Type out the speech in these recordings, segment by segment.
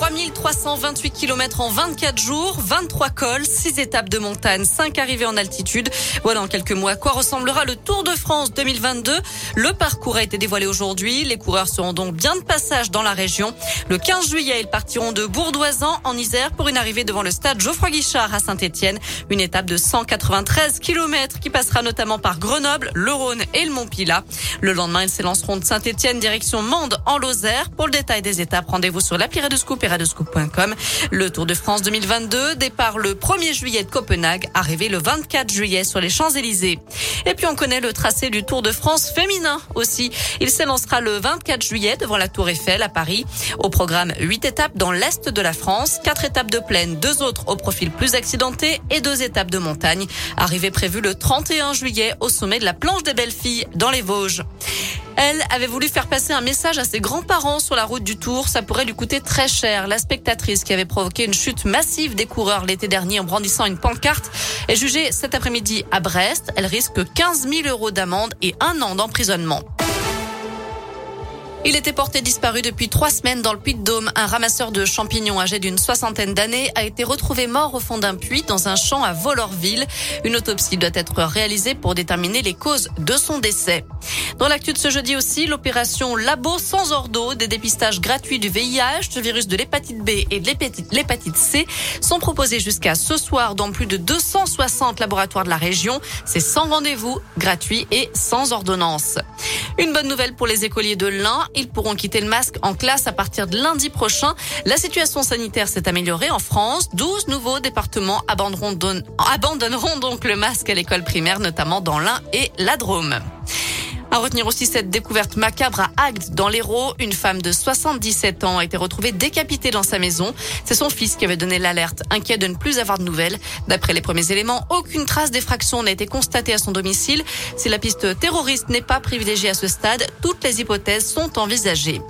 À la une, 3328 km en 24 jours, 23 cols, 6 étapes de montagne, 5 arrivées en altitude. Voilà en quelques mois à quoi ressemblera le Tour de France 2022. Le parcours a été dévoilé aujourd'hui. Les coureurs seront donc bien de passage dans la région. Le 15 juillet, ils partiront de Bourdoisan en Isère pour une arrivée devant le stade Geoffroy Guichard à Saint-Etienne. Une étape de 193 km qui passera notamment par Grenoble, le Rhône et le Mont-Pilat. Le lendemain, ils s'élanceront de Saint-Etienne direction Mende en Lozère. Pour le détail des étapes, rendez-vous sur l'appli Radescoop et Le Tour de France 2022 départ le 1er juillet de Copenhague, arrivé le 24 juillet sur les Champs-Élysées. Et puis on connaît le tracé du Tour de France féminin aussi. Il s'élancera le 24 juillet devant la Tour Eiffel à Paris. Au programme, 8 étapes dans l'est de la France, 4 étapes de plaine, deux autres au profil plus accidenté et deux étapes de montagne. Arrivée prévue le 31 juillet au sommet de la planche des belles filles dans les Vosges. Elle avait voulu faire passer un message à ses grands-parents sur la route du Tour. Ça pourrait lui coûter très cher. La spectatrice qui avait provoqué une chute massive des coureurs l'été dernier en brandissant une pancarte est jugée cet après-midi à Brest. Elle risque 15 000 euros d'amende et un an d'emprisonnement. Il était porté disparu depuis trois semaines dans le Puy-de-Dôme. Un ramasseur de champignons âgé d'une soixantaine d'années a été retrouvé mort au fond d'un puits dans un champ à Volorville. Une autopsie doit être réalisée pour déterminer les causes de son décès. Dans l'actu de ce jeudi aussi, l'opération Labo sans ordo, des dépistages gratuits du VIH, du virus de l'hépatite B et de l'hépatite C sont proposés jusqu'à ce soir dans plus de 260 laboratoires de la région. C'est sans rendez-vous, gratuit et sans ordonnance. Une bonne nouvelle pour les écoliers de l'Ain. Ils pourront quitter le masque en classe à partir de lundi prochain. La situation sanitaire s'est améliorée en France. 12 nouveaux départements abandonneront donc le masque à l'école primaire, notamment dans l'Ain et la Drôme. À retenir aussi cette découverte macabre à Agde, dans l'Hérault. Une femme de 77 ans a été retrouvée décapitée dans sa maison. C'est son fils qui avait donné l'alerte, inquiet de ne plus avoir de nouvelles. D'après les premiers éléments, aucune trace d'effraction n'a été constatée à son domicile. Si la piste terroriste n'est pas privilégiée à ce stade, toutes les hypothèses sont envisagées.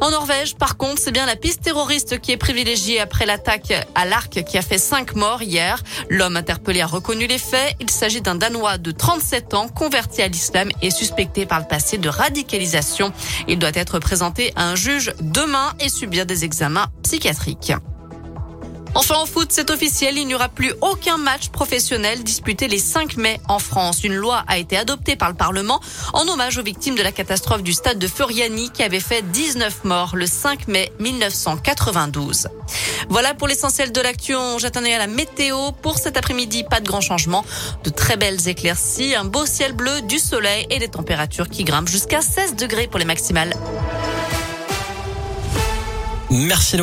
En Norvège, par contre, c'est bien la piste terroriste qui est privilégiée après l'attaque à l'arc qui a fait cinq morts hier. L'homme interpellé a reconnu les faits. Il s'agit d'un Danois de 37 ans converti à l'islam et suspecté par le passé de radicalisation. Il doit être présenté à un juge demain et subir des examens psychiatriques. Enfin en foot, c'est officiel, il n'y aura plus aucun match professionnel disputé les 5 mai en France. Une loi a été adoptée par le Parlement en hommage aux victimes de la catastrophe du stade de Furiani qui avait fait 19 morts le 5 mai 1992. Voilà pour l'essentiel de l'actu. J'attendais à la météo. Pour cet après-midi, pas de grand changement. De très belles éclaircies, un beau ciel bleu, du soleil et des températures qui grimpent jusqu'à 16 degrés pour les maximales. Merci